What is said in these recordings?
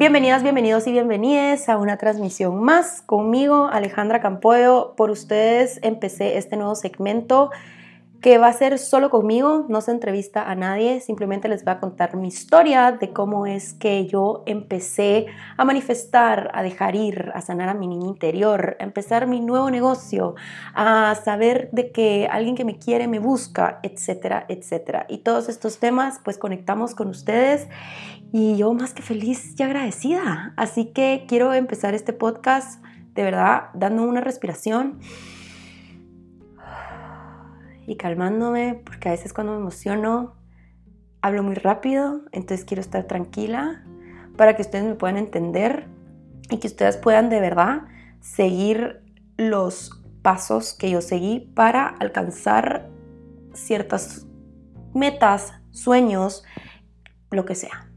Bienvenidas, bienvenidos y bienvenidas a una transmisión más conmigo, Alejandra Campoyo. Por ustedes empecé este nuevo segmento que va a ser solo conmigo, no se entrevista a nadie, simplemente les voy a contar mi historia de cómo es que yo empecé a manifestar, a dejar ir, a sanar a mi niña interior, a empezar mi nuevo negocio, a saber de que alguien que me quiere me busca, etcétera, etcétera. Y todos estos temas pues conectamos con ustedes y yo más que feliz y agradecida. Así que quiero empezar este podcast de verdad dando una respiración y calmándome, porque a veces cuando me emociono hablo muy rápido, entonces quiero estar tranquila para que ustedes me puedan entender y que ustedes puedan de verdad seguir los pasos que yo seguí para alcanzar ciertas metas, sueños, lo que sea.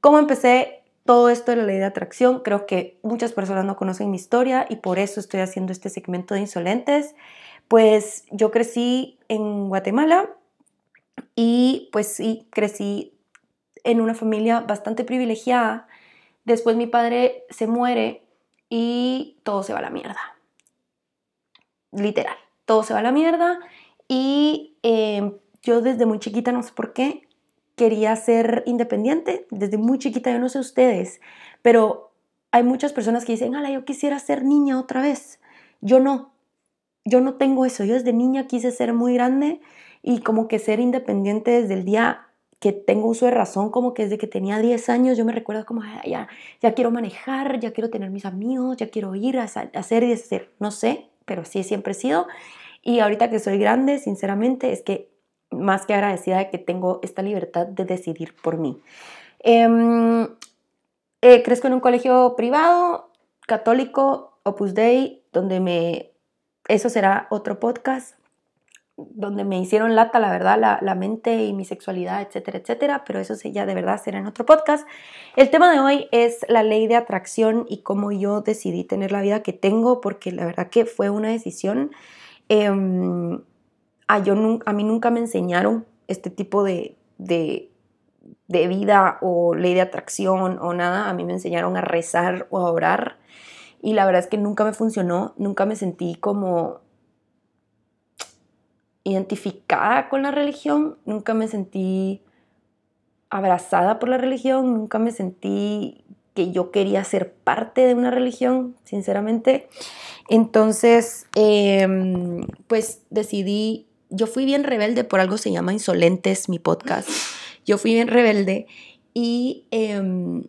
¿Cómo empecé todo esto de la ley de atracción. Creo que muchas personas no conocen mi historia y por eso estoy haciendo este segmento de insolentes. Pues yo crecí en Guatemala y pues sí, crecí en una familia bastante privilegiada. Después mi padre se muere y todo se va a la mierda. Literal, todo se va a la mierda y eh, yo desde muy chiquita, no sé por qué, quería ser independiente desde muy chiquita, yo no sé ustedes, pero hay muchas personas que dicen, ala, yo quisiera ser niña otra vez. Yo no, yo no tengo eso. Yo desde niña quise ser muy grande y como que ser independiente desde el día que tengo uso de razón, como que desde que tenía 10 años yo me recuerdo como, ya, ya quiero manejar, ya quiero tener mis amigos, ya quiero ir a, hacer y deshacer. No sé, pero así siempre he sido. Y ahorita que soy grande, sinceramente, es que más que agradecida de que tengo esta libertad de decidir por mí. Em, eh, crezco en un colegio privado, católico, Opus Dei, donde me... Eso será otro podcast, donde me hicieron lata, la verdad, la, la, mente y mi sexualidad, etcétera, etcétera, pero eso ya de verdad será en otro podcast. El tema de hoy es la ley de atracción y cómo yo decidí tener la vida que tengo, porque la verdad que fue una decisión eh, a, yo, a mí nunca me enseñaron este tipo de, de, de, vida o ley de atracción o nada. A mí me enseñaron a rezar o a orar. Y la verdad es que nunca me funcionó, nunca me sentí como identificada con la religión, nunca me sentí abrazada por la religión, nunca me sentí que yo quería ser parte de una religión, sinceramente. Entonces, em, pues decidí yo fui bien rebelde, por algo se llama Insolentes mi podcast. Yo fui bien rebelde y em,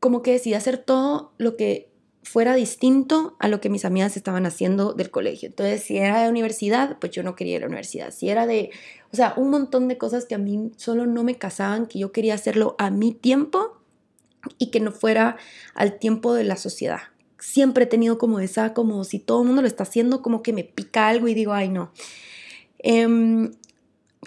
como que decidí hacer todo lo que fuera distinto a lo que mis amigas estaban haciendo del colegio. Entonces, si era de universidad, pues yo no quería ir a la universidad. Si era de, o sea, un montón de cosas que a mí solo no me casaban, que yo quería hacerlo a mi tiempo y que no fuera al tiempo de la sociedad. Siempre he tenido como esa, como si todo el mundo lo está haciendo, como que me pica algo y digo, ay no. Em,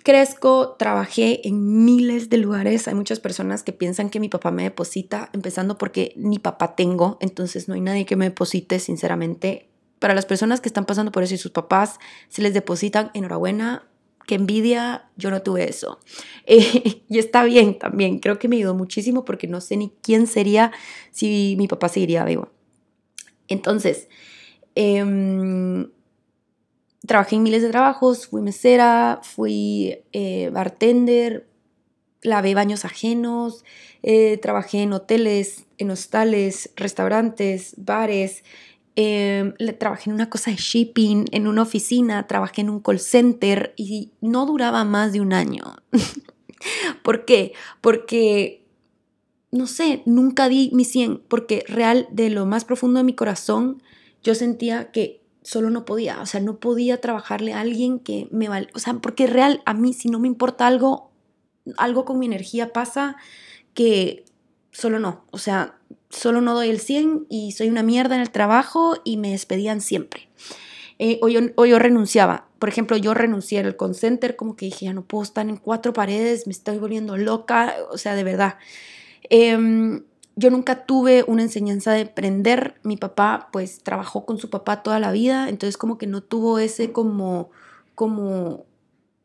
crezco, trabajé en miles de lugares. Hay muchas personas que piensan que mi papá me deposita, empezando porque ni papá tengo, entonces no hay nadie que me deposite, sinceramente. Para las personas que están pasando por eso y sus papás se les depositan, enhorabuena, qué envidia, yo no tuve eso. y está bien también, creo que me ayudó muchísimo porque no sé ni quién sería si mi papá seguiría vivo. Entonces, eh, trabajé en miles de trabajos, fui mesera, fui eh, bartender, lavé baños ajenos, eh, trabajé en hoteles, en hostales, restaurantes, bares, em, trabajé en una cosa de shipping, en una oficina, trabajé en un call center y no duraba más de un año. ¿Por qué? Porque, no sé, nunca di mi 100, porque real, de lo más profundo de mi corazón, yo sentía que solo no podía, o sea, no podía trabajarle a alguien que me vale, o sea, porque real, a mí si no me importa algo, algo con mi energía pasa que solo no, o sea, solo no doy el 100 y soy una mierda en el trabajo y me despedían siempre. Eh, o, yo, o, renunciaba. Por ejemplo, yo renuncié al center como que dije, ya no puedo estar en cuatro paredes, me estoy volviendo loca, o sea, de verdad. Eh, yo nunca tuve una enseñanza de aprender. Mi papá pues trabajó con su papá toda la vida, entonces como que no tuvo ese como, como,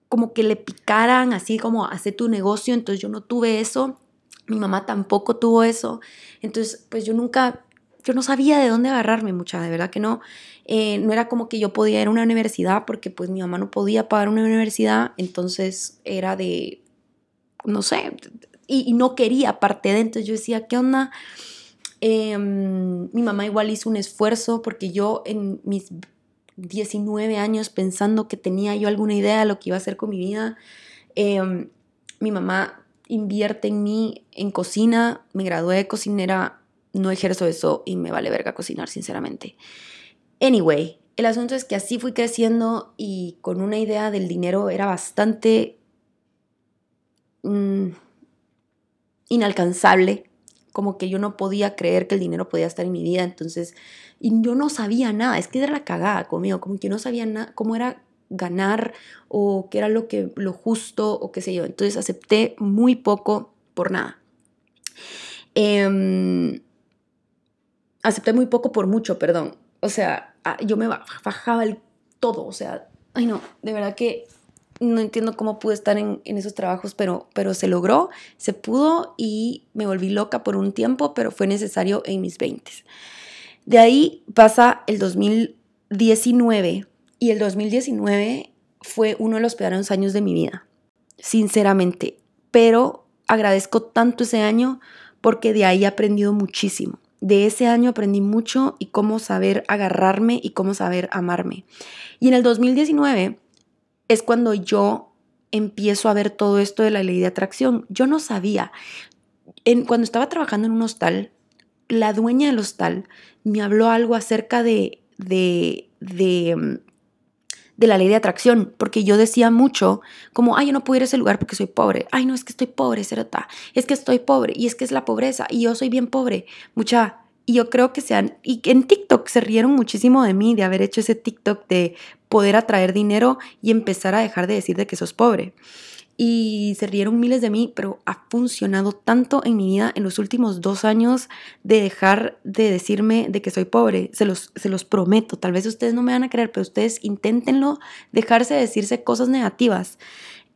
como que le picaran, así como hace tu negocio, entonces yo no tuve eso, mi mamá tampoco tuvo eso, entonces pues yo nunca, yo no sabía de dónde agarrarme mucha, de verdad que no, eh, no era como que yo podía ir a una universidad porque pues mi mamá no podía pagar una universidad, entonces era de, no sé, y, no quería parte de, entonces yo decía, ¿qué onda? Em, mi mamá igual hizo un esfuerzo porque yo en mis 19 años pensando que tenía yo alguna idea de lo que iba a hacer con mi vida, em, mi mamá invierte en mí en cocina, me gradué de cocinera, no ejerzo eso y me vale verga cocinar, sinceramente. Anyway, el asunto es que así fui creciendo y con una idea del dinero era bastante mm, inalcanzable, como que yo no podía creer que el dinero podía estar en mi vida, entonces, y yo no sabía nada, es que era la cagada conmigo, como que no sabía nada, cómo era ganar o qué era lo, que, lo justo o qué sé yo, entonces acepté muy poco por nada. Em, acepté muy poco por mucho, perdón. O sea, ah, yo me bajaba el todo, o sea, ay no, de verdad que no entiendo cómo pude estar en, esos trabajos, pero, pero se logró, se pudo y me volví loca por un tiempo, pero fue necesario en mis 20. De ahí pasa el 2019 y el 2019 fue uno de los peores años de mi vida, sinceramente, pero agradezco tanto ese año porque de ahí he aprendido muchísimo. De ese año aprendí mucho y cómo saber agarrarme y cómo saber amarme. Y en el 2019 es cuando yo empiezo a ver todo esto de la ley de atracción. Yo no sabía. En, cuando estaba trabajando en un hostal, la dueña del hostal me habló algo acerca de, de, de, mm, de la ley de atracción, porque yo decía mucho como, ay, yo no puedo ir a ese lugar porque soy pobre, ay, no, es que estoy pobre, Cerota, es que estoy pobre, y es que es la pobreza, y yo soy bien pobre, mucha, y yo creo que sean, y en TikTok se rieron muchísimo de mí, de haber hecho ese TikTok de poder atraer dinero y empezar a dejar de decir de que sos pobre. Y se rieron miles de mí, pero ha funcionado tanto en mi vida en los últimos dos años de dejar de decirme de que soy pobre. Se los, se los prometo. Tal vez ustedes no me van a creer, pero ustedes inténtenlo, dejarse de decirse cosas negativas.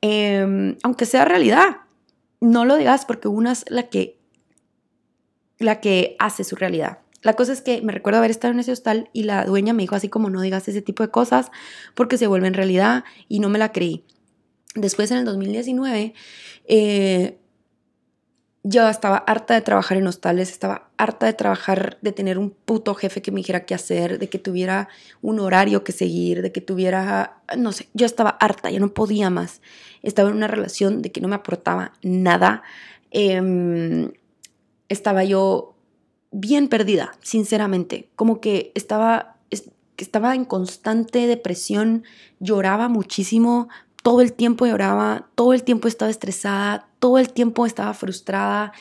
Em, aunque sea realidad, no lo digas porque una es la que la que hace su realidad. La cosa es que me recuerdo haber estado en ese hostal y la dueña me dijo así como no digas ese tipo de cosas porque se vuelven realidad y no me la creí. Después en el 2019 eh, yo estaba harta de trabajar en hostales, estaba harta de trabajar, de tener un puto jefe que me dijera qué hacer, de que tuviera un horario que seguir, de que tuviera, no sé, yo estaba harta, ya no podía más. Estaba en una relación de que no me aportaba nada. Em, estaba yo bien perdida, sinceramente, como que estaba, estaba en constante depresión, lloraba muchísimo, todo el tiempo lloraba, todo el tiempo estaba estresada, todo el tiempo estaba frustrada,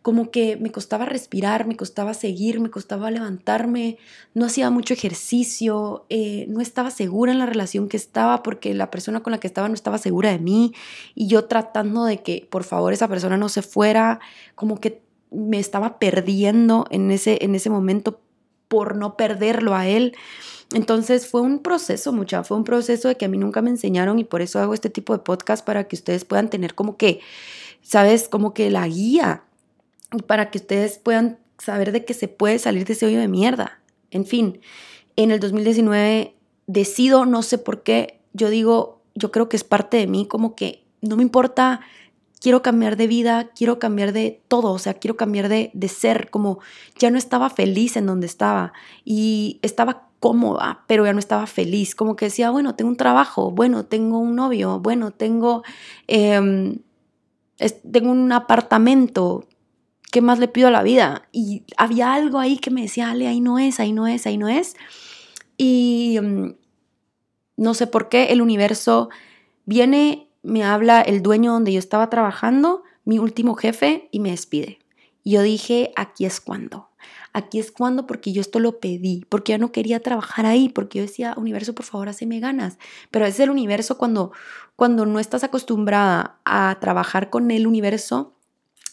como que me costaba respirar, me costaba seguir, me costaba levantarme, no hacía mucho ejercicio, eh, no estaba segura en la relación que estaba porque la persona con la que estaba no estaba segura de mí. Y yo tratando de que por favor esa persona no se fuera, como que me estaba perdiendo en ese, en ese momento por no perderlo a él. Entonces fue un proceso, mucha, fue un proceso de que a mí nunca me enseñaron y por eso hago este tipo de podcast para que ustedes puedan tener como que, ¿sabes? Como que la guía y para que ustedes puedan saber de que se puede salir de ese hoyo de mierda. En fin, en el 2019 decido, no sé por qué, yo digo, yo creo que es parte de mí, como que no me importa quiero cambiar de vida, quiero cambiar de todo, o sea, quiero cambiar de, de ser, como ya no estaba feliz en donde estaba y estaba cómoda, pero ya no estaba feliz, como que decía, bueno, tengo un trabajo, bueno, tengo un novio, bueno, tengo, em, tengo un apartamento, ¿qué más le pido a la vida? Y había algo ahí que me decía, Ale, ahí no es, ahí no es, ahí no es. Y em, no sé por qué el universo viene me habla el dueño donde yo estaba trabajando, mi último jefe, y me despide. Y yo dije, aquí es cuando. Aquí es cuando porque yo esto lo pedí, porque yo no quería trabajar ahí, porque yo decía, universo, por favor, me ganas. Pero es el universo cuando, cuando no estás acostumbrada a trabajar con el universo,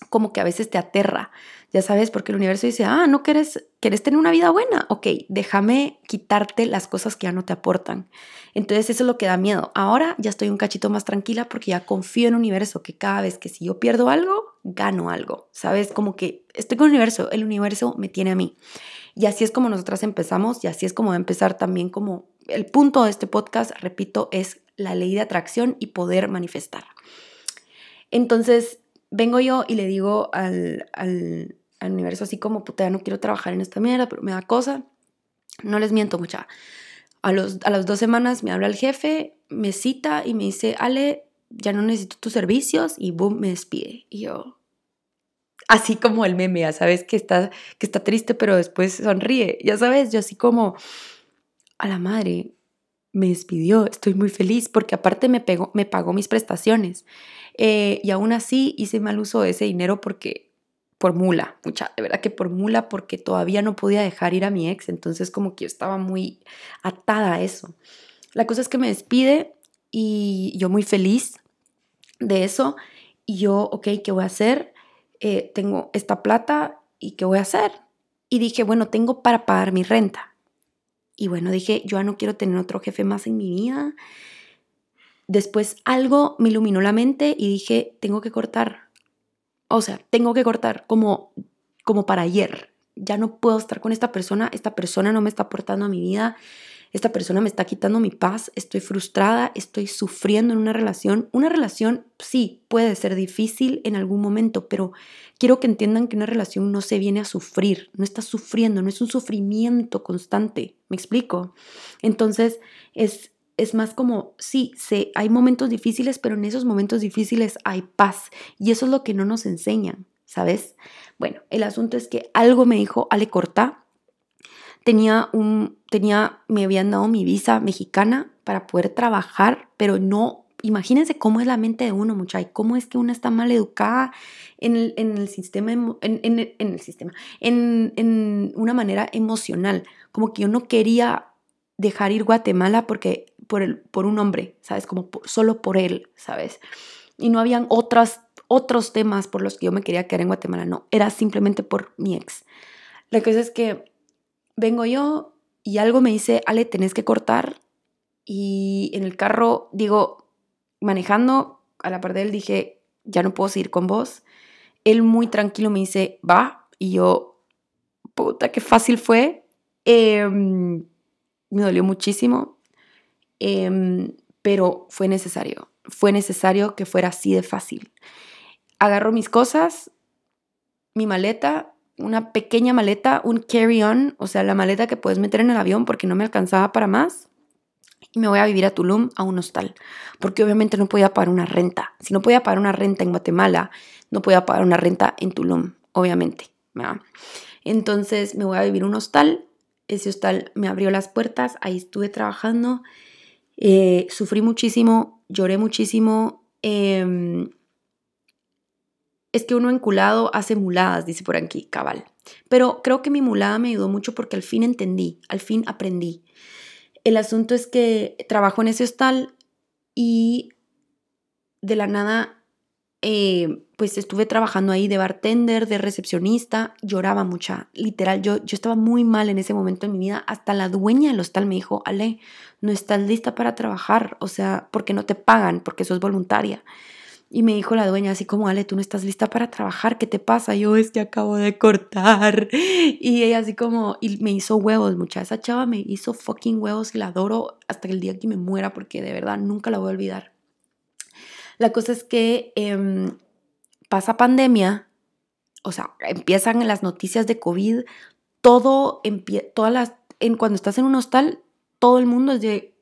como que a veces te aterra, ya sabes, porque el universo dice, ah, no quieres, quieres tener una vida buena, ok, déjame quitarte las cosas que ya no te aportan. Entonces eso es lo que da miedo. Ahora ya estoy un cachito más tranquila porque ya confío en el universo, que cada vez que si yo pierdo algo, gano algo, sabes, como que estoy con el universo, el universo me tiene a mí. Y así es como nosotras empezamos y así es como va a empezar también como el punto de este podcast, repito, es la ley de atracción y poder manifestar. Entonces, vengo yo y le digo al, al, universo así como, puta, ya no quiero trabajar en esta mierda, pero me da cosa. No les miento mucha. A, los, a las dos semanas me habla el jefe, me cita y me dice, Ale, ya no necesito tus servicios y boom, me despide. Y yo, así como el meme, ya sabes que está, que está triste, pero después sonríe. Ya sabes, yo así como, a la madre, me despidió, estoy muy feliz porque aparte me, pegó, me pagó mis prestaciones. Eh, y aún así hice mal uso de ese dinero porque, por mula, mucha, de verdad que por mula, porque todavía no podía dejar ir a mi ex, entonces como que yo estaba muy atada a eso. La cosa es que me despide y yo muy feliz de eso. Y yo, ok, ¿qué voy a hacer? Eh, tengo esta plata y ¿qué voy a hacer? Y dije, bueno, tengo para pagar mi renta. Y bueno, dije, yo ya no quiero tener otro jefe más en mi vida después algo me iluminó la mente y dije, tengo que cortar. O sea, tengo que cortar como, como para ayer. Ya no puedo estar con esta persona, esta persona no me está aportando a mi vida, esta persona me está quitando mi paz, estoy frustrada, estoy sufriendo en una relación. Una relación sí puede ser difícil en algún momento, pero quiero que entiendan que una relación no se viene a sufrir, no está sufriendo, no es un sufrimiento constante, ¿me explico? Entonces es es más como, sí, sé, hay momentos difíciles, pero en esos momentos difíciles hay paz. Y eso es lo que no nos enseñan, ¿sabes? Bueno, el asunto es que algo me dijo Ale Corta. Tenía un, tenía, me habían dado mi visa mexicana para poder trabajar, pero no, imagínense cómo es la mente de uno, muchacha, cómo es que una está mal educada en el, en el sistema, en, en, en el sistema, en una manera emocional. Como que yo no quería dejar ir Guatemala porque por, el, por un hombre, ¿sabes? Como solo por él, ¿sabes? Y no habían otras, otros temas por los que yo me quería quedar en Guatemala, no, era simplemente por mi ex. La cosa es que vengo yo y algo me dice, Ale, tenés que cortar. Y en el carro, digo, manejando a la par de él, dije, ya no puedo seguir con vos. Él muy tranquilo me dice, va. Y yo, puta, qué fácil fue. Eh, me dolió muchísimo, em, pero fue necesario, fue necesario que fuera así de fácil. Agarro mis cosas, mi maleta, una pequeña maleta, un carry-on, o sea, la maleta que puedes meter en el avión porque no me alcanzaba para más. Y me voy a vivir a Tulum, a un hostal, porque obviamente no podía pagar una renta. Si no podía pagar una renta en Guatemala, no podía pagar una renta en Tulum, obviamente. Entonces me voy a vivir un hostal ese hostal me abrió las puertas, ahí estuve trabajando, eh, sufrí muchísimo, lloré muchísimo. Em, es que uno enculado hace muladas, dice por aquí, cabal. Pero creo que mi mulada me ayudó mucho porque al fin entendí, al fin aprendí. El asunto es que trabajo en ese hostal y de la nada eh, pues estuve trabajando ahí de bartender, de recepcionista, lloraba mucha, literal, yo, yo estaba muy mal en ese momento en mi vida, hasta la dueña del hostal me dijo, Ale, no estás lista para trabajar, o sea, porque no te pagan, porque sos voluntaria. Y me dijo la dueña así como, Ale, tú no estás lista para trabajar, ¿qué te pasa? Yo es que acabo de cortar. Y ella así como, y me hizo huevos, mucha. Esa chava me hizo fucking huevos y la adoro hasta el día que me muera porque de verdad nunca la voy a olvidar. La cosa es que em, pasa pandemia, o sea, empiezan las noticias de COVID, todo, todas las, en, cuando estás en un hostal, todo el mundo es de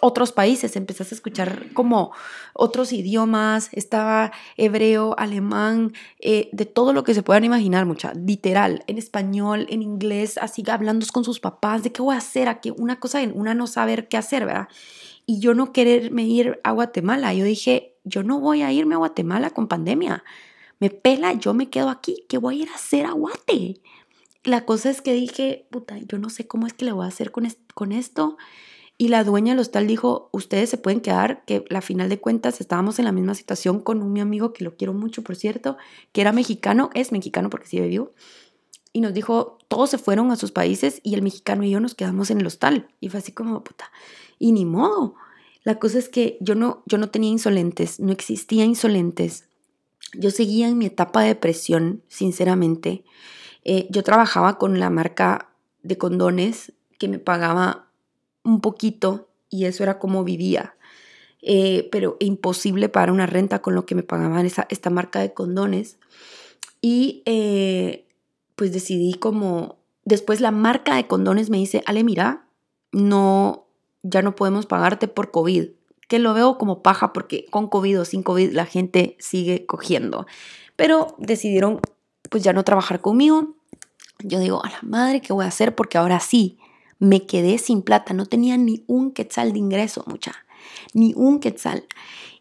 otros países, empezás a escuchar como otros idiomas, estaba hebreo, alemán, eh, de todo lo que se puedan imaginar, mucha, literal, en español, en inglés, así hablando con sus papás, de qué voy a hacer, aquí una cosa, una no saber qué hacer, ¿verdad? y yo no quererme ir a Guatemala. Yo dije, yo no voy a irme a Guatemala con pandemia. Me pela, yo me quedo aquí. ¿Qué voy a ir a hacer a Guate? La cosa es que dije, puta, yo no sé cómo es que le voy a hacer con, con esto. Y la dueña del hostal dijo, ustedes se pueden quedar, que a final de cuentas estábamos en la misma situación con un mi amigo que lo quiero mucho, por cierto, que era mexicano, es mexicano porque sí vivo, y nos dijo, todos se fueron a sus países y el mexicano y yo nos quedamos en el hostal. Y fue así como, puta, y ni modo. La cosa es que yo no, yo no tenía insolentes, no existía insolentes. Yo seguía en mi etapa de depresión, sinceramente. Eh, yo trabajaba con la marca de condones que me pagaba un poquito y eso era como vivía. Eh, pero imposible pagar una renta con lo que me pagaban esa, esta marca de condones. Y eh, pues decidí como, después la marca de condones me dice, Ale, mira, no, ya no podemos pagarte por COVID. Que lo veo como paja porque con COVID o sin COVID la gente sigue cogiendo. Pero decidieron pues ya no trabajar conmigo. Yo digo, a la madre, ¿qué voy a hacer? Porque ahora sí, me quedé sin plata, no tenía ni un quetzal de ingreso, mucha, ni un quetzal.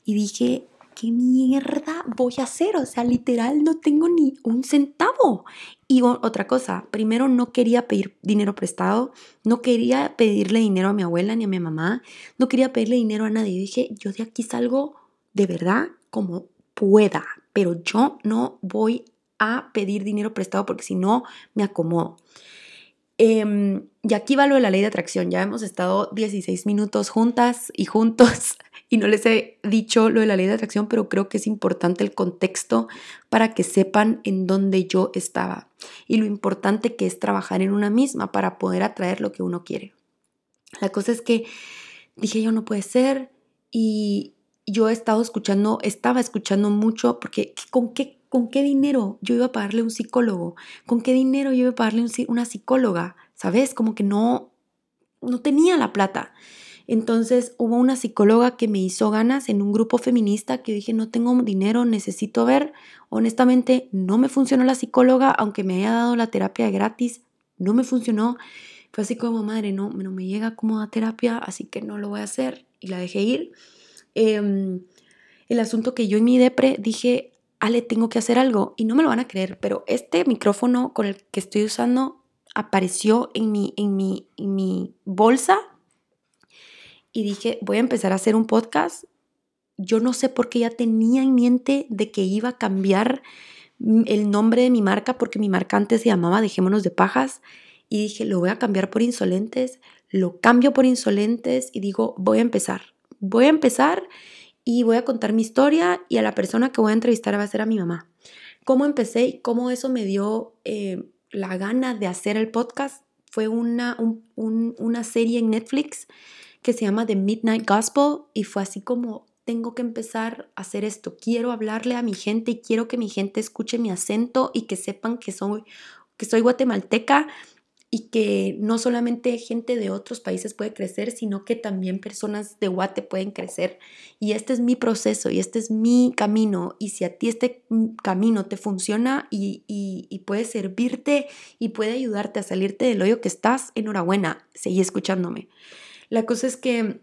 Y dije, ¿qué mierda voy a hacer? O sea, literal no tengo ni un centavo. Y otra cosa, primero no quería pedir dinero prestado, no quería pedirle dinero a mi abuela ni a mi mamá, no quería pedirle dinero a nadie. dije, yo de aquí salgo de verdad como pueda, pero yo no voy a pedir dinero prestado porque si no me acomodo. Em, y aquí va lo de la ley de atracción. Ya hemos estado 16 minutos juntas y juntos y no les he dicho lo de la ley de atracción, pero creo que es importante el contexto para que sepan en dónde yo estaba y lo importante que es trabajar en una misma para poder atraer lo que uno quiere. La cosa es que dije yo no puede ser y yo he estado escuchando, estaba escuchando mucho porque ¿con qué ¿con qué dinero yo iba a pagarle un psicólogo? ¿Con qué dinero yo iba a pagarle una psicóloga? ¿Sabes? Como que no, no tenía la plata. Entonces hubo una psicóloga que me hizo ganas en un grupo feminista que dije, no tengo dinero, necesito ver. Honestamente, no me funcionó la psicóloga, aunque me haya dado la terapia gratis, no me funcionó. Fue así como, madre, no, no me llega como a terapia, así que no lo voy a hacer. Y la dejé ir. Em, el asunto que yo en mi depre dije, Ale, tengo que hacer algo. Y no me lo van a creer, pero este micrófono con el que estoy usando apareció en mi, en mi, en mi bolsa y dije, voy a empezar a hacer un podcast. Yo no sé por qué ya tenía en mente de que iba a cambiar el nombre de mi marca, porque mi marca antes se llamaba Dejémonos de Pajas. Y dije, lo voy a cambiar por Insolentes, lo cambio por Insolentes y digo, voy a empezar. Voy a empezar y voy a contar mi historia y a la persona que voy a entrevistar va a ser a mi mamá. ¿Cómo empecé y cómo eso me dio eh, la gana de hacer el podcast? Fue una, una serie en Netflix que se llama The Midnight Gospel y fue así como tengo que empezar a hacer esto. Quiero hablarle a mi gente y quiero que mi gente escuche mi acento y que sepan que soy, que soy guatemalteca y que no solamente gente de otros países puede crecer, sino que también personas de Guate pueden crecer. Y este es mi proceso y este es mi camino. Y si a ti este camino te funciona y, y, puede servirte y puede ayudarte a salirte del hoyo que estás, enhorabuena, seguí escuchándome. La cosa es que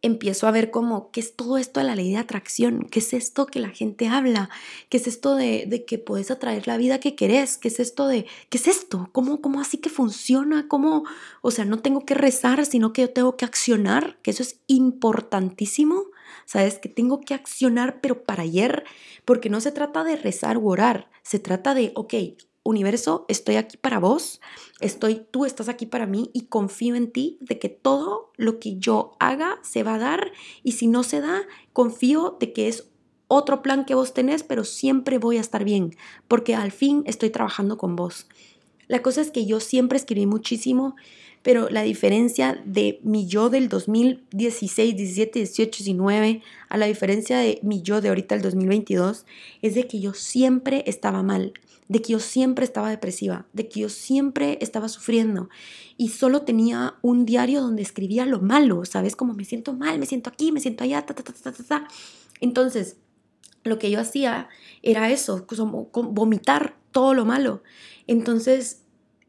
empiezo a ver como, ¿qué es todo esto de la ley de atracción? ¿Qué es esto que la gente habla? ¿Qué es esto de, que puedes atraer la vida que querés? ¿Qué es esto de, qué es esto? ¿Cómo, ¿Cómo así que funciona? ¿Cómo? O sea, no tengo que rezar, sino que yo tengo que accionar, que eso es importantísimo. ¿Sabes? Que tengo que accionar, pero para ayer, porque no se trata de rezar o orar, se trata de, ok, universo, estoy aquí para vos, estoy, tú estás aquí para mí y confío en ti de que todo lo que yo haga se va a dar y si no se da, confío de que es otro plan que vos tenés, pero siempre voy a estar bien, porque al fin estoy trabajando con vos. La cosa es que yo siempre escribí muchísimo, pero la diferencia de mi yo del 2016, 17, 18, 19 a la diferencia de mi yo de ahorita el 2022 es de que yo siempre estaba mal de que yo siempre estaba depresiva, de que yo siempre estaba sufriendo y solo tenía un diario donde escribía lo malo, ¿sabes? Como me siento mal, me siento aquí, me siento allá, ta, ta, ta, ta, ta. Entonces, lo que yo hacía era eso, vomitar todo lo malo. Entonces,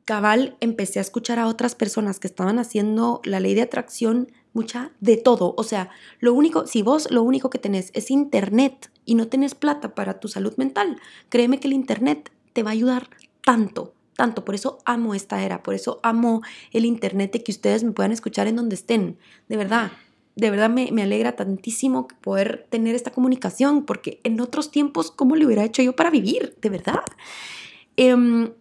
cabal, empecé a escuchar a otras personas que estaban haciendo la ley de atracción mucha de todo. O sea, lo único, si vos lo único que tenés es internet y no tenés plata para tu salud mental, créeme que el internet te va a ayudar tanto, tanto, por eso amo esta era, por eso amo el internet de que ustedes me puedan escuchar en donde estén, de verdad. De verdad me, me alegra tantísimo poder tener esta comunicación, porque en otros tiempos, ¿cómo le hubiera hecho yo para vivir? De verdad. Em,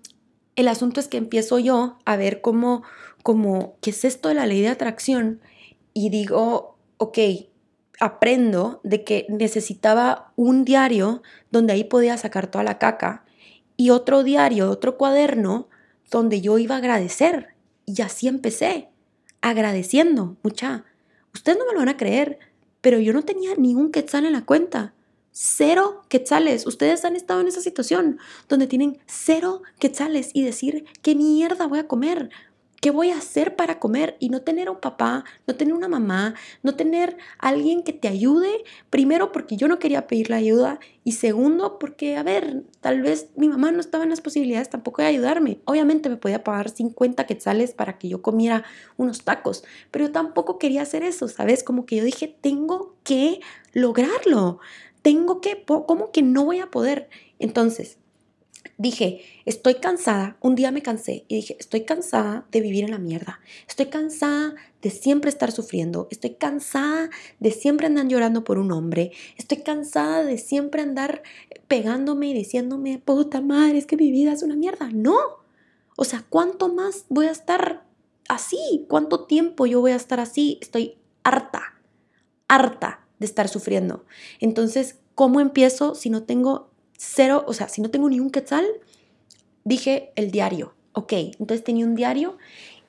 el asunto es que empiezo yo a ver cómo, cómo, ¿qué es esto de la ley de atracción? Y digo, ok, aprendo de que necesitaba un diario donde ahí podía sacar toda la caca y otro diario, otro cuaderno donde yo iba a agradecer. Y así empecé, agradeciendo, mucha. Ustedes no me lo van a creer, pero yo no tenía ni un quetzal en la cuenta cero quetzales. Ustedes han estado en esa situación donde tienen cero quetzales y decir, ¿qué mierda voy a comer? ¿Qué voy a hacer para comer? Y no tener un papá, no tener una mamá, no tener alguien que te ayude. Primero porque yo no quería pedir la ayuda y segundo porque, a ver, tal vez mi mamá no estaba en las posibilidades tampoco de ayudarme. Obviamente me podía pagar 50 quetzales para que yo comiera unos tacos, pero yo tampoco quería hacer eso, ¿sabes? Como que yo dije, tengo que lograrlo tengo que, ¿cómo que no voy a poder? Entonces, dije, estoy cansada, un día me cansé y dije, estoy cansada de vivir en la mierda, estoy cansada de siempre estar sufriendo, estoy cansada de siempre andar llorando por un hombre, estoy cansada de siempre andar pegándome y diciéndome, puta madre, es que mi vida es una mierda. No, o sea, ¿cuánto más voy a estar así? ¿Cuánto tiempo yo voy a estar así? Estoy harta, harta de estar sufriendo. Entonces, ¿cómo empiezo si no tengo cero, o sea, si no tengo ni un quetzal? Dije el diario, ok, entonces tenía un diario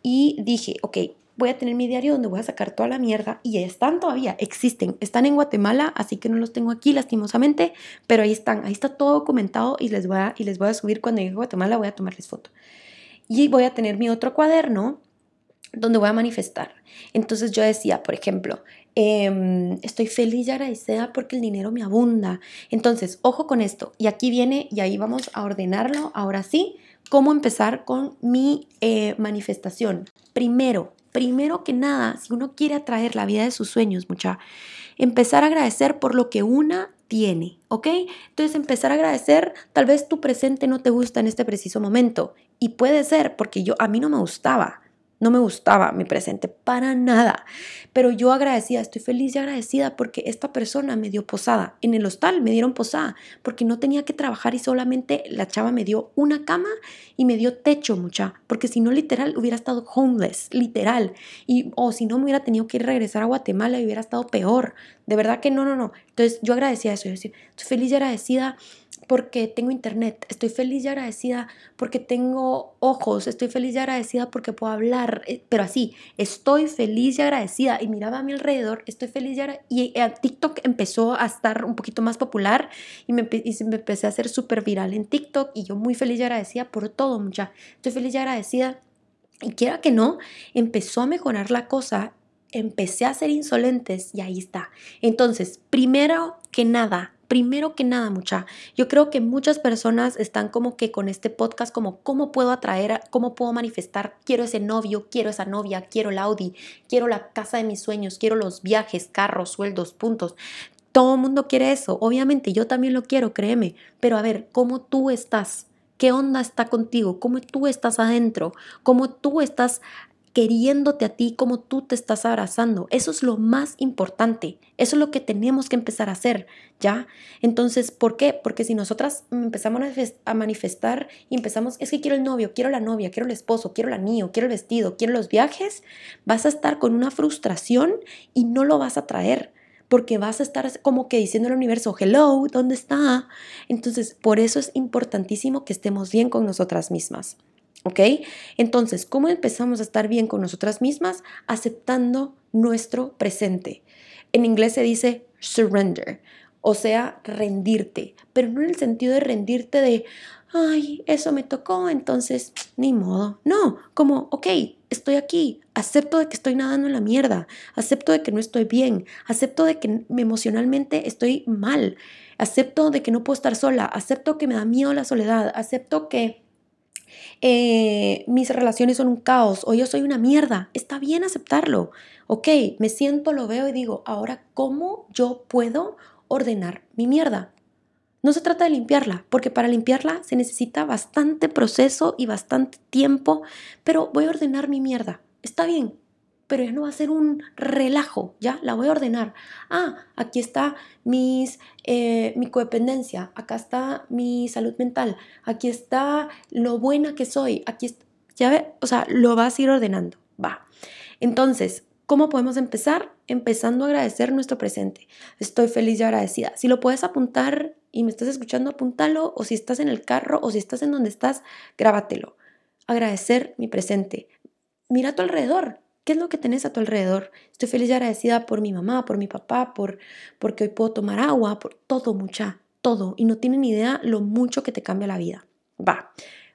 y dije, ok, voy a tener mi diario donde voy a sacar toda la mierda y están todavía, existen, están en Guatemala, así que no los tengo aquí lastimosamente, pero ahí están, ahí está todo documentado y les voy a, y les voy a subir cuando llegue a Guatemala, voy a tomarles foto. Y voy a tener mi otro cuaderno donde voy a manifestar. Entonces yo decía, por ejemplo, Em, estoy feliz y agradecida porque el dinero me abunda. Entonces, ojo con esto. Y aquí viene, y ahí vamos a ordenarlo, ahora sí, cómo empezar con mi eh, manifestación. Primero, primero que nada, si uno quiere atraer la vida de sus sueños, mucha, empezar a agradecer por lo que una tiene, ¿ok? Entonces empezar a agradecer, tal vez tu presente no te gusta en este preciso momento y puede ser porque yo a mí no me gustaba, no me gustaba mi presente para nada. Pero yo agradecida, estoy feliz y agradecida porque esta persona me dio posada. En el hostal me dieron posada porque no tenía que trabajar y solamente la chava me dio una cama y me dio techo, mucha. Porque si no, literal, hubiera estado homeless, literal. Y, o si no, me hubiera tenido que ir a regresar a Guatemala y hubiera estado peor. De verdad que no, no, no. Entonces yo agradecía eso. Yo decía, estoy feliz y agradecida porque tengo internet, estoy feliz y agradecida porque tengo ojos, estoy feliz y agradecida porque puedo hablar, eh, pero así, estoy feliz y agradecida y miraba a mi alrededor, estoy feliz y agradecida. Y eh, TikTok empezó a estar un poquito más popular y me, empecé a hacer súper viral en TikTok y yo muy feliz y agradecida por todo, mucha. Estoy feliz y agradecida. Y quiera que no, empezó a mejorar la cosa empecé a ser insolentes y ahí está. Entonces, primero que nada, primero que nada, mucha, yo creo que muchas personas están como que con este podcast como cómo puedo atraer, cómo puedo manifestar, quiero ese novio, quiero esa novia, quiero el Audi, quiero la casa de mis sueños, quiero los viajes, carros, sueldos, puntos. Todo el mundo quiere eso, obviamente yo también lo quiero, créeme, pero a ver, ¿cómo tú estás? ¿Qué onda está contigo? ¿Cómo tú estás adentro? ¿Cómo tú estás queriéndote a ti como tú te estás abrazando. Eso es lo más importante. Eso es lo que tenemos que empezar a hacer, ¿ya? Entonces, ¿por qué? Porque si nosotras empezamos a manifestar y empezamos, es que quiero el novio, quiero la novia, quiero el esposo, quiero el anillo, quiero el vestido, quiero los viajes, vas a estar con una frustración y no lo vas a traer porque vas a estar como que diciendo al universo, hello, ¿dónde está? Entonces, por eso es importantísimo que estemos bien con nosotras mismas. ¿Ok? Entonces, ¿cómo empezamos a estar bien con nosotras mismas? Aceptando nuestro presente. En inglés se dice surrender, o sea, rendirte, pero no en el sentido de rendirte de, ay, eso me tocó, entonces, ni modo. No, como, ok, estoy aquí, acepto de que estoy nadando en la mierda, acepto de que no estoy bien, acepto de que emocionalmente estoy mal, acepto de que no puedo estar sola, acepto que me da miedo la soledad, acepto que eh, mis relaciones son un caos o yo soy una mierda. Está bien aceptarlo. Ok, me siento, lo veo y digo, ahora, ¿cómo yo puedo ordenar mi mierda? No se trata de limpiarla, porque para limpiarla se necesita bastante proceso y bastante tiempo, pero voy a ordenar mi mierda. Está bien, pero ya no va a ser un relajo, ¿ya? La voy a ordenar. Ah, aquí está mis, eh, mi codependencia, acá está mi salud mental, aquí está lo buena que soy, aquí está, ya ve, o sea, lo vas a ir ordenando, va. Entonces, ¿Cómo podemos empezar? Empezando a agradecer nuestro presente. Estoy feliz y agradecida. Si lo puedes apuntar y me estás escuchando, apúntalo. O si estás en el carro o si estás en donde estás, grábatelo. Agradecer mi presente. Mira a tu alrededor. ¿Qué es lo que tenés a tu alrededor? Estoy feliz y agradecida por mi mamá, por mi papá, por porque hoy puedo tomar agua, por todo, mucha, todo. Y no tienen idea lo mucho que te cambia la vida. Va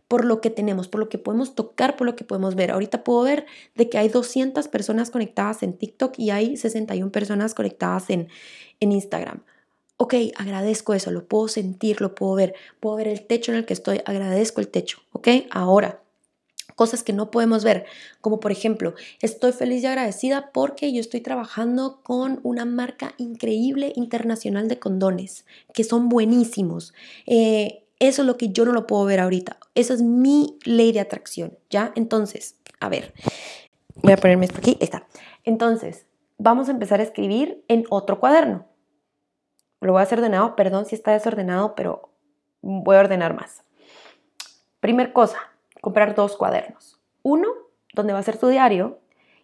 por lo que tenemos, por lo que podemos tocar, por lo que podemos ver. Ahorita puedo ver de que hay 200 personas conectadas en TikTok y hay 61 personas conectadas en, en Instagram. Ok, agradezco eso, lo puedo sentir, lo puedo ver, puedo ver el techo en el que estoy, agradezco el techo, ok. Ahora, cosas que no podemos ver, como por ejemplo, estoy feliz y agradecida porque yo estoy trabajando con una marca increíble internacional de condones, que son buenísimos. Eh, eso es lo que yo no lo puedo ver ahorita. Esa es mi ley de atracción, ¿ya? Entonces, a ver, voy a ponerme esto aquí, ahí está. Entonces, vamos a empezar a escribir en otro cuaderno. Lo voy a hacer ordenado, perdón si está desordenado, pero voy a ordenar más. Primer cosa, comprar dos cuadernos. Uno, donde va a ser tu diario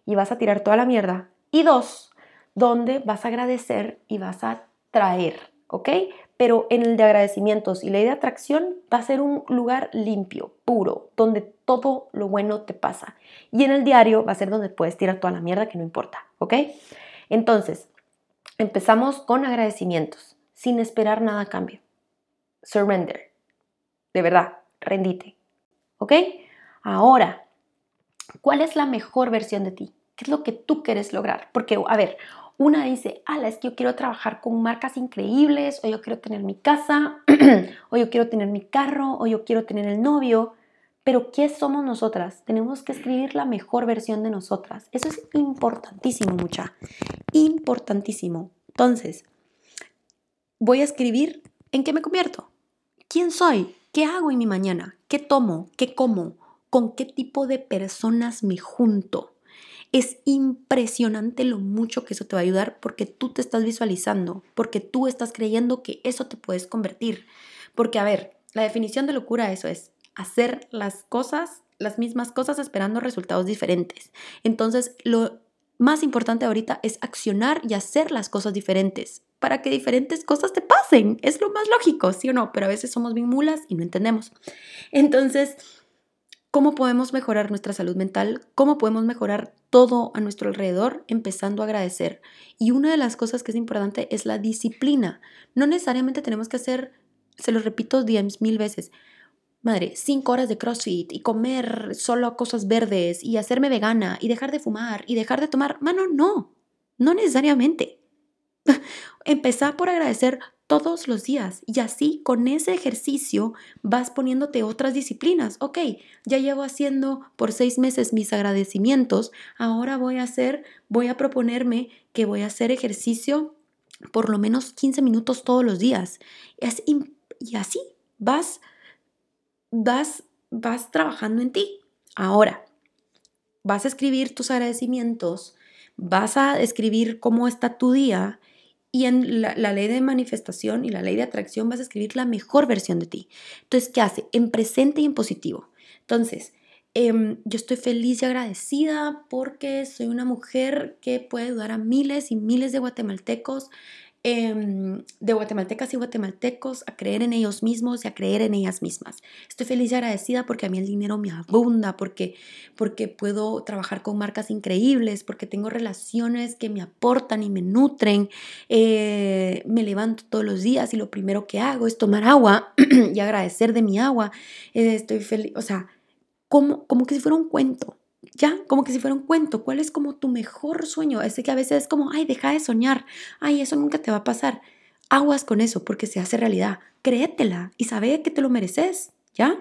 y vas a tirar toda la mierda. Y dos, donde vas a agradecer y vas a traer, ¿ok? pero en el de agradecimientos y ley de atracción va a ser un lugar limpio, puro, donde todo lo bueno te pasa. Y en el diario va a ser donde puedes tirar toda la mierda que no importa, ¿ok? Entonces, empezamos con agradecimientos, sin esperar nada a cambio. Surrender. De verdad, rendite. ¿Ok? Ahora, ¿cuál es la mejor versión de ti? ¿Qué es lo que tú quieres lograr? Porque, a ver, una dice, ala, es que yo quiero trabajar con marcas increíbles, o yo quiero tener mi casa, o yo quiero tener mi carro, o yo quiero tener el novio. Pero ¿qué somos nosotras? Tenemos que escribir la mejor versión de nosotras. Eso es importantísimo, mucha. Importantísimo. Entonces, voy a escribir en qué me convierto. ¿Quién soy? ¿Qué hago en mi mañana? ¿Qué tomo? ¿Qué como? ¿Con qué tipo de personas me junto? Es impresionante lo mucho que eso te va a ayudar porque tú te estás visualizando, porque tú estás creyendo que eso te puedes convertir. Porque, a ver, la definición de locura eso es hacer las cosas, las mismas cosas esperando resultados diferentes. Entonces, lo más importante ahorita es accionar y hacer las cosas diferentes para que diferentes cosas te pasen. Es lo más lógico, ¿sí o no? Pero a veces somos bien mulas y no entendemos. Entonces, cómo podemos mejorar nuestra salud mental, cómo podemos mejorar todo a nuestro alrededor, empezando a agradecer. Y una de las cosas que es importante es la disciplina. No necesariamente tenemos que hacer, se lo repito diez mil veces, madre, cinco horas de CrossFit y comer solo cosas verdes y hacerme vegana y dejar de fumar y dejar de tomar. Mano, no, no necesariamente. Empezar por agradecer todos los días y así con ese ejercicio vas poniéndote otras disciplinas. Ok, ya llevo haciendo por seis meses mis agradecimientos, ahora voy a hacer, voy a proponerme que voy a hacer ejercicio por lo menos 15 minutos todos los días. Y así vas, vas, vas trabajando en ti. Ahora, vas a escribir tus agradecimientos, vas a escribir cómo está tu día y en la, ley de manifestación y la ley de atracción vas a escribir la mejor versión de ti. Entonces, ¿qué hace? En presente y en positivo. Entonces, em, yo estoy feliz y agradecida porque soy una mujer que puede ayudar a miles y miles de guatemaltecos Em, de guatemaltecas y guatemaltecos a creer en ellos mismos y a creer en ellas mismas. Estoy feliz y agradecida porque a mí el dinero me abunda, porque, porque puedo trabajar con marcas increíbles, porque tengo relaciones que me aportan y me nutren. Eh, me levanto todos los días y lo primero que hago es tomar agua y agradecer de mi agua. Eh, estoy feliz, o sea, como, como que si fuera un cuento ya, como que si fuera un cuento, ¿cuál es como tu mejor sueño? Ese que a veces es como, ay, deja de soñar, ay, eso nunca te va a pasar. Aguas con eso porque se hace realidad. Créetela y sabe que te lo mereces, ¿ya?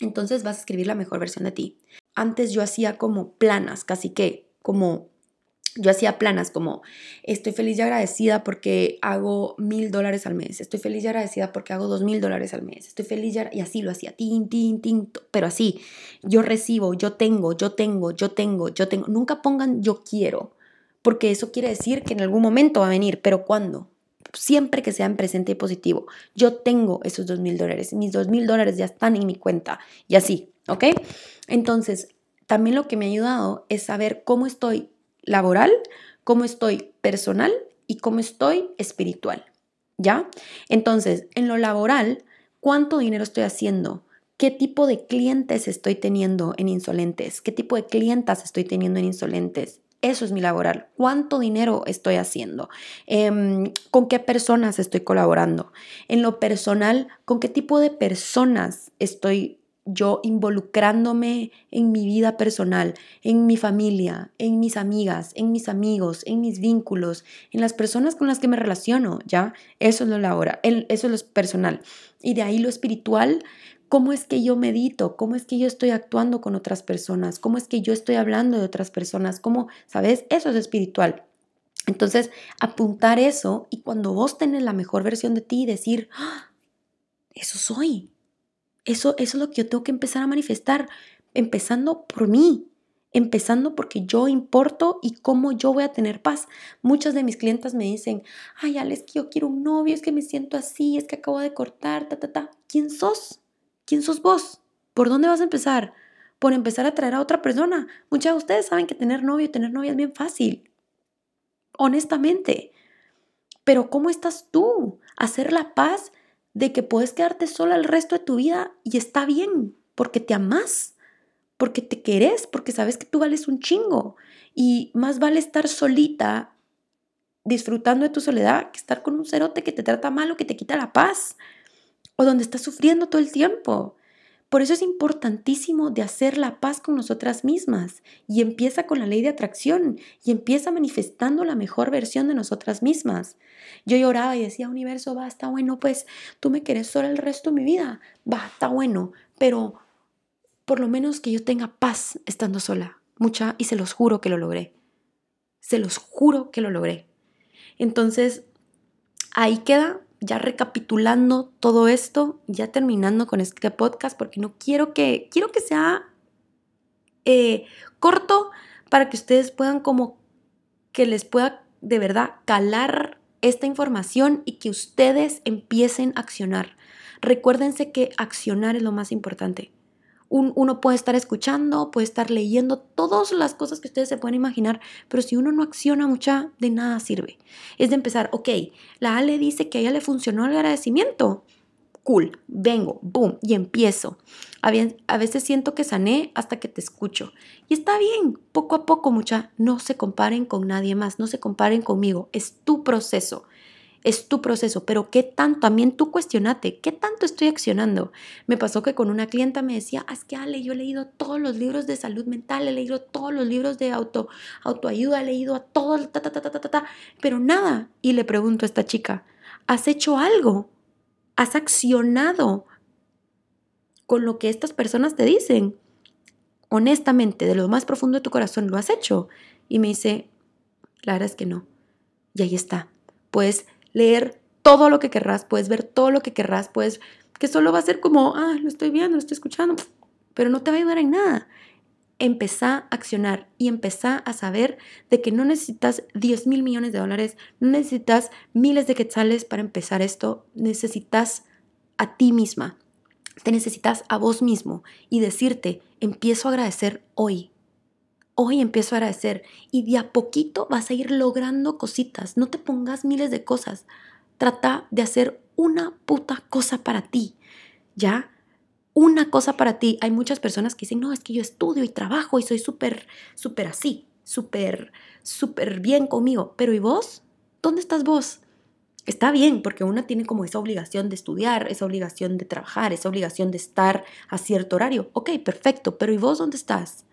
Entonces vas a escribir la mejor versión de ti. Antes yo hacía como planas, casi que como yo hacía planas como estoy feliz y agradecida porque hago mil dólares al mes, estoy feliz y agradecida porque hago dos mil dólares al mes, estoy feliz y, así lo hacía, tin, tin, tin, pero así, yo recibo, yo tengo, yo tengo, yo tengo, yo tengo, nunca pongan yo quiero, porque eso quiere decir que en algún momento va a venir, pero ¿cuándo? Siempre que sea en presente y positivo. Yo tengo esos dos mil dólares, mis dos mil dólares ya están en mi cuenta y así, ¿ok? Entonces, también lo que me ha ayudado es saber cómo estoy laboral, cómo estoy personal y cómo estoy espiritual. ¿Ya? Entonces, en lo laboral, ¿cuánto dinero estoy haciendo? ¿Qué tipo de clientes estoy teniendo en insolentes? ¿Qué tipo de clientas estoy teniendo en insolentes? Eso es mi laboral. ¿Cuánto dinero estoy haciendo? Em, ¿Con qué personas estoy colaborando? En lo personal, ¿con qué tipo de personas estoy yo involucrándome en mi vida personal, en mi familia, en mis amigas, en mis amigos, en mis vínculos, en las personas con las que me relaciono, ¿ya? Eso es lo laboral, eso es lo personal. Y de ahí lo espiritual, cómo es que yo medito, cómo es que yo estoy actuando con otras personas, cómo es que yo estoy hablando de otras personas, cómo, ¿sabes? Eso es espiritual. Entonces, apuntar eso y cuando vos tenés la mejor versión de ti, decir, ¡Ah! eso soy, eso, es lo que yo tengo que empezar a manifestar, empezando por mí, empezando porque yo importo y cómo yo voy a tener paz. Muchas de mis clientas me dicen, ay, Alex, que yo quiero un novio, es que me siento así, es que acabo de cortar, ta, ta, ta. ¿Quién sos? ¿Quién sos vos? ¿Por dónde vas a empezar? Por empezar a traer a otra persona. Muchas de ustedes saben que tener novio, tener novia es bien fácil. Honestamente. Pero ¿cómo estás tú? Hacer la paz de que puedes quedarte sola el resto de tu vida y está bien, porque te amas, porque te querés, porque sabes que tú vales un chingo. Y más vale estar solita disfrutando de tu soledad que estar con un cerote que te trata mal o que te quita la paz o donde estás sufriendo todo el tiempo. Por eso es importantísimo de hacer la paz con nosotras mismas y empieza con la ley de atracción y empieza manifestando la mejor versión de nosotras mismas. Yo lloraba y decía, universo, va, está bueno, pues tú me querés sola el resto de mi vida, va, está bueno, pero por lo menos que yo tenga paz estando sola, mucha, y se los juro que lo logré. Se los juro que lo logré. Entonces, ahí queda ya recapitulando todo esto, ya terminando con este podcast, porque no quiero que, quiero que sea eh, corto para que ustedes puedan como que les pueda de verdad calar esta información y que ustedes empiecen a accionar. Recuérdense que accionar es lo más importante uno puede estar escuchando, puede estar leyendo todas las cosas que ustedes se pueden imaginar, pero si uno no acciona mucha, de nada sirve. Es de empezar, ok, la Ale dice que a ella le funcionó el agradecimiento. Cool, vengo, boom, y empiezo. A veces siento que sané hasta que te escucho. Y está bien, poco a poco, mucha, no se comparen con nadie más, no se comparen conmigo, es tu proceso es tu proceso, pero ¿qué tanto? También tú cuestionate, ¿qué tanto estoy accionando? Me pasó que con una clienta me decía, ah, es que Ale, yo he leído todos los libros de salud mental, he leído todos los libros de auto, autoayuda, he leído a todo, ta, ta, ta, ta, ta, ta, pero nada. Y le pregunto a esta chica, ¿has hecho algo? ¿Has accionado con lo que estas personas te dicen? Honestamente, de lo más profundo de tu corazón, ¿lo has hecho? Y me dice, la verdad es que no. Y ahí está. Pues leer todo lo que querrás, puedes ver todo lo que querrás, puedes, que solo va a ser como, ah, lo estoy viendo, lo estoy escuchando, pero no te va a ayudar en nada. Empezá a accionar y empezá a saber de que no necesitas 10 mil millones de dólares, no necesitas miles de quetzales para empezar esto, necesitas a ti misma, te necesitas a vos mismo y decirte, empiezo a agradecer hoy, Hoy empiezo a agradecer y de a poquito vas a ir logrando cositas. No te pongas miles de cosas. Trata de hacer una puta cosa para ti. ¿Ya? Una cosa para ti. Hay muchas personas que dicen, no, es que yo estudio y trabajo y soy súper, súper así, súper, súper bien conmigo. Pero ¿y vos? ¿Dónde estás vos? Está bien, porque una tiene como esa obligación de estudiar, esa obligación de trabajar, esa obligación de estar a cierto horario. Ok, perfecto, pero ¿y vos dónde estás?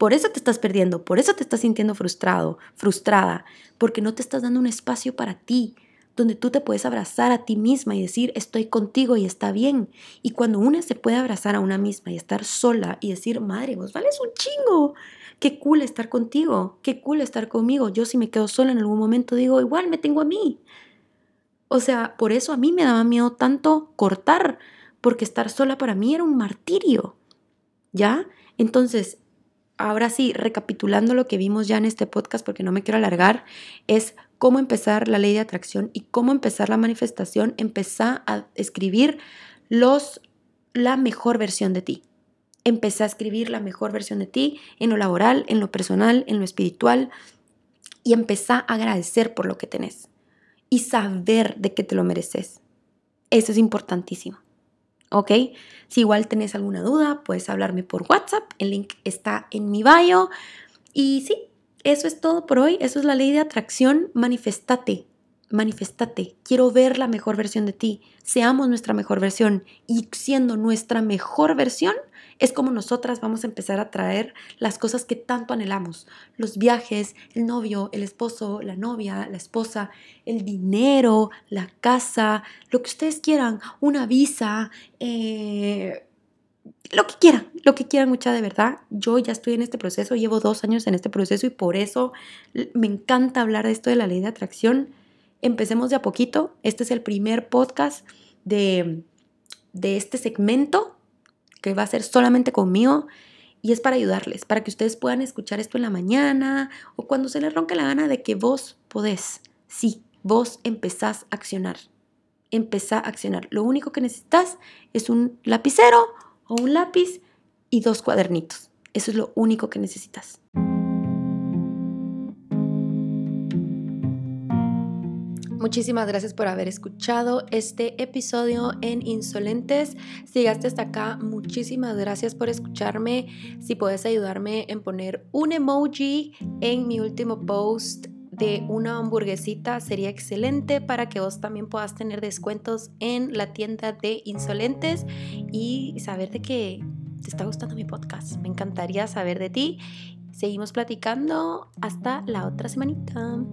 Por eso te estás perdiendo, por eso te estás sintiendo frustrado, frustrada, porque no te estás dando un espacio para ti, donde tú te puedes abrazar a ti misma y decir, estoy contigo y está bien. Y cuando una se puede abrazar a una misma y estar sola y decir, madre, vos vales un chingo, qué cool estar contigo, qué cool estar conmigo. Yo si me quedo sola en algún momento digo, igual me tengo a mí. O sea, por eso a mí me daba miedo tanto cortar, porque estar sola para mí era un martirio. ¿Ya? Entonces, ahora sí, recapitulando lo que vimos ya en este podcast, porque no me quiero alargar, es cómo empezar la ley de atracción y cómo empezar la manifestación. Empezar a escribir los, la mejor versión de ti. Empezar a escribir la mejor versión de ti en lo laboral, en lo personal, en lo espiritual y empezar a agradecer por lo que tenés y saber de que te lo mereces. Eso es importantísimo. ¿Ok? Si igual tenés alguna duda, puedes hablarme por WhatsApp, el link está en mi bio. Y sí, eso es todo por hoy, eso es la ley de atracción, manifestate, manifestate, quiero ver la mejor versión de ti, seamos nuestra mejor versión y siendo nuestra mejor versión, es como nosotras vamos a empezar a traer las cosas que tanto anhelamos. Los viajes, el novio, el esposo, la novia, la esposa, el dinero, la casa, lo que ustedes quieran, una visa, eh, lo que quieran, lo que quieran mucha de verdad. Yo ya estoy en este proceso, llevo dos años en este proceso y por eso me encanta hablar de esto de la ley de atracción. Empecemos de a poquito. Este es el primer podcast de, de este segmento que va a ser solamente conmigo y es para ayudarles, para que ustedes puedan escuchar esto en la mañana o cuando se les ronque la gana de que vos podés. Sí, vos empezás a accionar. Empezá a accionar. Lo único que necesitas es un lapicero o un lápiz y dos cuadernitos. Eso es lo único que necesitas. Muchísimas gracias por haber escuchado este episodio en Insolentes. Si llegaste hasta acá, muchísimas gracias por escucharme. Si puedes ayudarme en poner un emoji en mi último post de una hamburguesita sería excelente para que vos también puedas tener descuentos en la tienda de Insolentes y saber de que te está gustando mi podcast. Me encantaría saber de ti. Seguimos platicando hasta la otra semanita.